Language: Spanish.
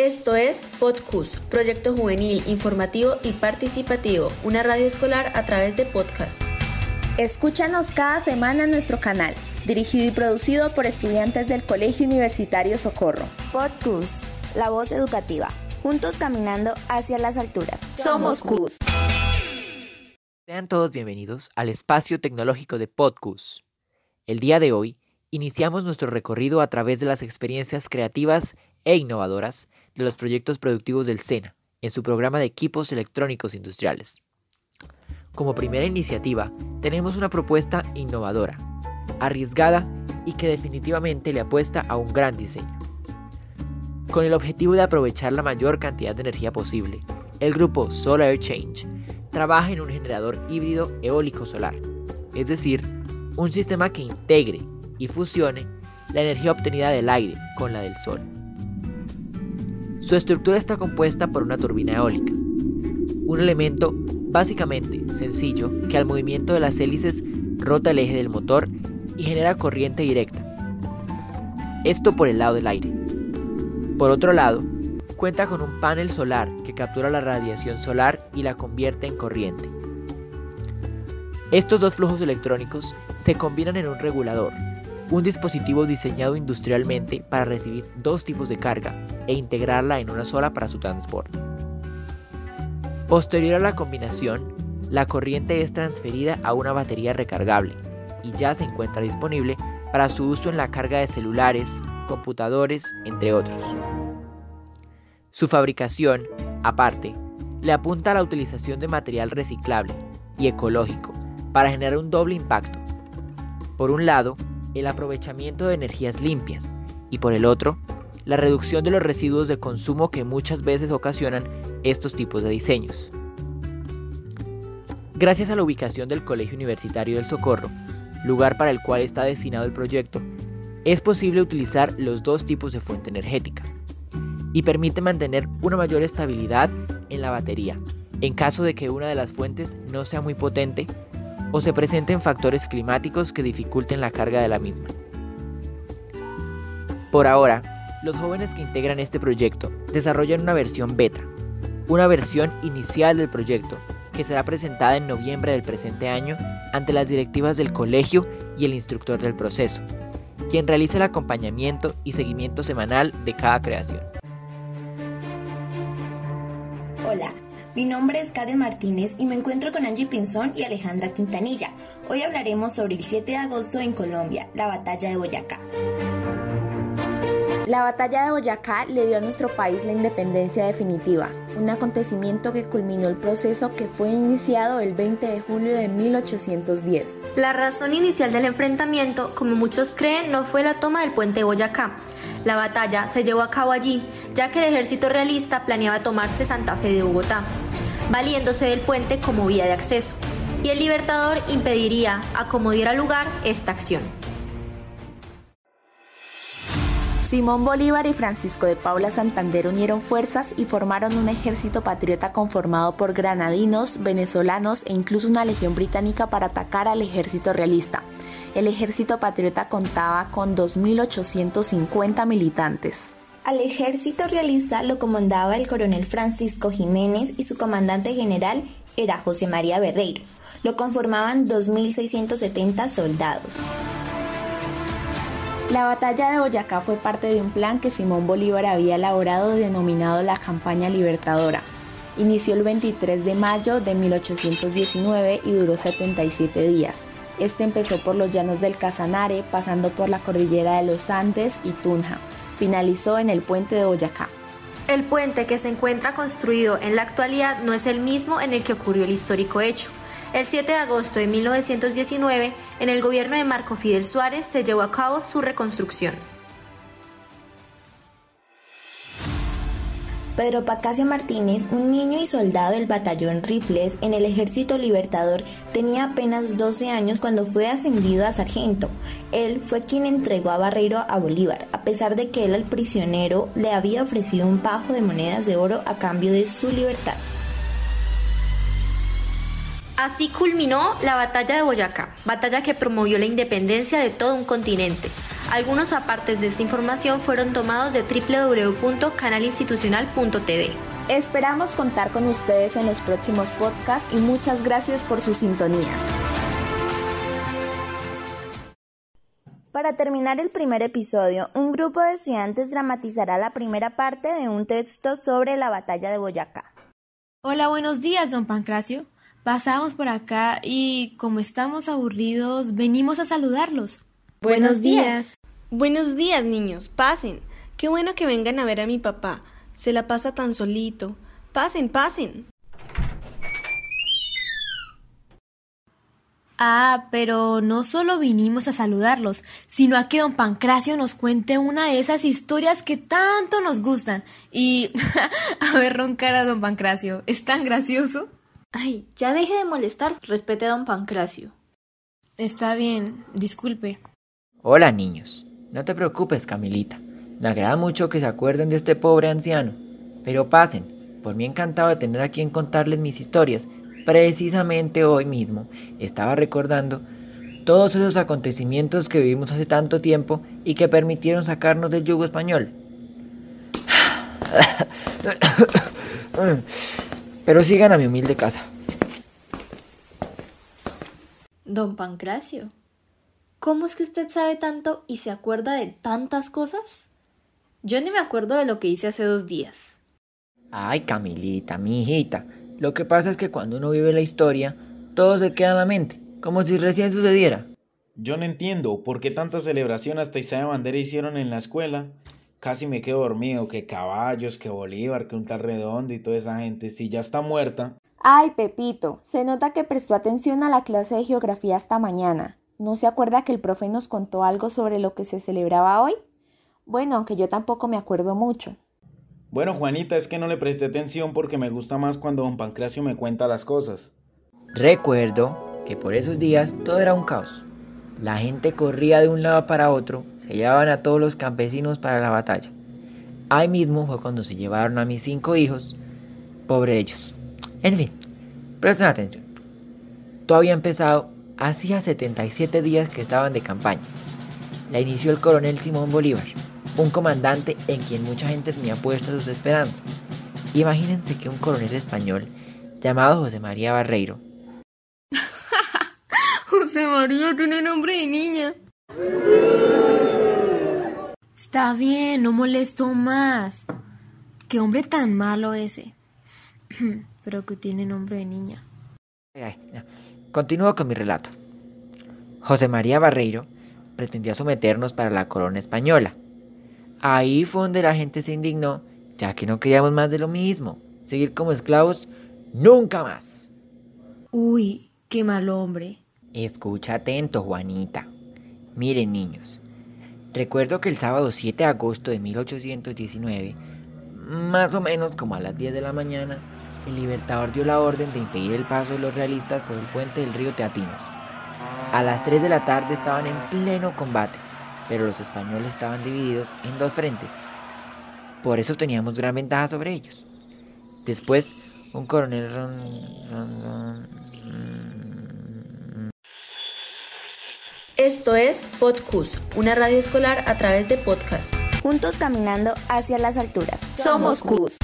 Esto es PodCus, proyecto juvenil, informativo y participativo, una radio escolar a través de podcast. Escúchanos cada semana en nuestro canal, dirigido y producido por estudiantes del Colegio Universitario Socorro. PodCus, la voz educativa, juntos caminando hacia las alturas. Somos CUS. Sean todos bienvenidos al espacio tecnológico de PodCus. El día de hoy iniciamos nuestro recorrido a través de las experiencias creativas e innovadoras de los proyectos productivos del SENA en su programa de equipos electrónicos industriales. Como primera iniciativa, tenemos una propuesta innovadora, arriesgada y que definitivamente le apuesta a un gran diseño. Con el objetivo de aprovechar la mayor cantidad de energía posible, el grupo Solar Change trabaja en un generador híbrido eólico solar, es decir, un sistema que integre y fusione la energía obtenida del aire con la del sol. Su estructura está compuesta por una turbina eólica, un elemento básicamente sencillo que al movimiento de las hélices rota el eje del motor y genera corriente directa. Esto por el lado del aire. Por otro lado, cuenta con un panel solar que captura la radiación solar y la convierte en corriente. Estos dos flujos electrónicos se combinan en un regulador, un dispositivo diseñado industrialmente para recibir dos tipos de carga e integrarla en una sola para su transporte. Posterior a la combinación, la corriente es transferida a una batería recargable y ya se encuentra disponible para su uso en la carga de celulares, computadores, entre otros. Su fabricación, aparte, le apunta a la utilización de material reciclable y ecológico para generar un doble impacto. Por un lado, el aprovechamiento de energías limpias y por el otro, la reducción de los residuos de consumo que muchas veces ocasionan estos tipos de diseños. Gracias a la ubicación del Colegio Universitario del Socorro, lugar para el cual está destinado el proyecto, es posible utilizar los dos tipos de fuente energética y permite mantener una mayor estabilidad en la batería en caso de que una de las fuentes no sea muy potente o se presenten factores climáticos que dificulten la carga de la misma. Por ahora, los jóvenes que integran este proyecto desarrollan una versión beta, una versión inicial del proyecto que será presentada en noviembre del presente año ante las directivas del colegio y el instructor del proceso, quien realiza el acompañamiento y seguimiento semanal de cada creación. Hola, mi nombre es Karen Martínez y me encuentro con Angie Pinzón y Alejandra Quintanilla. Hoy hablaremos sobre el 7 de agosto en Colombia, la batalla de Boyacá. La batalla de Boyacá le dio a nuestro país la independencia definitiva, un acontecimiento que culminó el proceso que fue iniciado el 20 de julio de 1810. La razón inicial del enfrentamiento, como muchos creen, no fue la toma del puente de Boyacá. La batalla se llevó a cabo allí, ya que el ejército realista planeaba tomarse Santa Fe de Bogotá, valiéndose del puente como vía de acceso, y el libertador impediría, a diera lugar, esta acción. Simón Bolívar y Francisco de Paula Santander unieron fuerzas y formaron un ejército patriota conformado por granadinos, venezolanos e incluso una legión británica para atacar al ejército realista. El ejército patriota contaba con 2.850 militantes. Al ejército realista lo comandaba el coronel Francisco Jiménez y su comandante general era José María Berreiro. Lo conformaban 2.670 soldados. La batalla de Boyacá fue parte de un plan que Simón Bolívar había elaborado denominado la Campaña Libertadora. Inició el 23 de mayo de 1819 y duró 77 días. Este empezó por los llanos del Casanare, pasando por la cordillera de los Andes y Tunja. Finalizó en el puente de Boyacá. El puente que se encuentra construido en la actualidad no es el mismo en el que ocurrió el histórico hecho. El 7 de agosto de 1919, en el gobierno de Marco Fidel Suárez, se llevó a cabo su reconstrucción. Pedro Pacasio Martínez, un niño y soldado del batallón Rifles en el Ejército Libertador, tenía apenas 12 años cuando fue ascendido a sargento. Él fue quien entregó a Barreiro a Bolívar, a pesar de que él al prisionero le había ofrecido un pajo de monedas de oro a cambio de su libertad. Así culminó la batalla de Boyacá, batalla que promovió la independencia de todo un continente. Algunos apartes de esta información fueron tomados de www.canalinstitucional.tv. Esperamos contar con ustedes en los próximos podcasts y muchas gracias por su sintonía. Para terminar el primer episodio, un grupo de estudiantes dramatizará la primera parte de un texto sobre la batalla de Boyacá. Hola, buenos días, don Pancracio. Pasamos por acá y, como estamos aburridos, venimos a saludarlos. Buenos días. Buenos días, niños. Pasen. Qué bueno que vengan a ver a mi papá. Se la pasa tan solito. Pasen, pasen. Ah, pero no solo vinimos a saludarlos, sino a que don Pancracio nos cuente una de esas historias que tanto nos gustan. Y a ver roncar a don Pancracio, ¿es tan gracioso? Ay, ya deje de molestar, respete a don Pancracio. Está bien, disculpe. Hola niños, no te preocupes Camilita, me agrada mucho que se acuerden de este pobre anciano, pero pasen, por mí encantado de tener a quien contarles mis historias Precisamente hoy mismo estaba recordando todos esos acontecimientos que vivimos hace tanto tiempo y que permitieron sacarnos del yugo español. Pero sigan a mi humilde casa. Don Pancracio, ¿cómo es que usted sabe tanto y se acuerda de tantas cosas? Yo ni me acuerdo de lo que hice hace dos días. Ay, Camilita, mi hijita, lo que pasa es que cuando uno vive la historia, todo se queda en la mente, como si recién sucediera. Yo no entiendo por qué tanta celebración hasta Isabel Bandera hicieron en la escuela. Casi me quedo dormido, que caballos, que Bolívar, que un tal redondo y toda esa gente, si ya está muerta. Ay, Pepito, se nota que prestó atención a la clase de geografía esta mañana. ¿No se acuerda que el profe nos contó algo sobre lo que se celebraba hoy? Bueno, aunque yo tampoco me acuerdo mucho. Bueno, Juanita, es que no le presté atención porque me gusta más cuando don Pancracio me cuenta las cosas. Recuerdo que por esos días todo era un caos. La gente corría de un lado para otro, se llevaban a todos los campesinos para la batalla. Ahí mismo fue cuando se llevaron a mis cinco hijos, pobre ellos. En fin, presten atención. Todo había empezado hacía 77 días que estaban de campaña. La inició el coronel Simón Bolívar un comandante en quien mucha gente tenía puestas sus esperanzas. Imagínense que un coronel español llamado José María Barreiro. José María tiene nombre de niña. Está bien, no molesto más. Qué hombre tan malo ese. Pero que tiene nombre de niña. Continúo con mi relato. José María Barreiro pretendía someternos para la corona española Ahí fue donde la gente se indignó, ya que no queríamos más de lo mismo. Seguir como esclavos, nunca más. Uy, qué mal hombre. Escucha atento, Juanita. Miren, niños. Recuerdo que el sábado 7 de agosto de 1819, más o menos como a las 10 de la mañana, el Libertador dio la orden de impedir el paso de los realistas por el puente del río Teatinos. A las 3 de la tarde estaban en pleno combate pero los españoles estaban divididos en dos frentes. Por eso teníamos gran ventaja sobre ellos. Después, un coronel... Esto es Podcus, una radio escolar a través de podcast. Juntos caminando hacia las alturas. Somos CUS.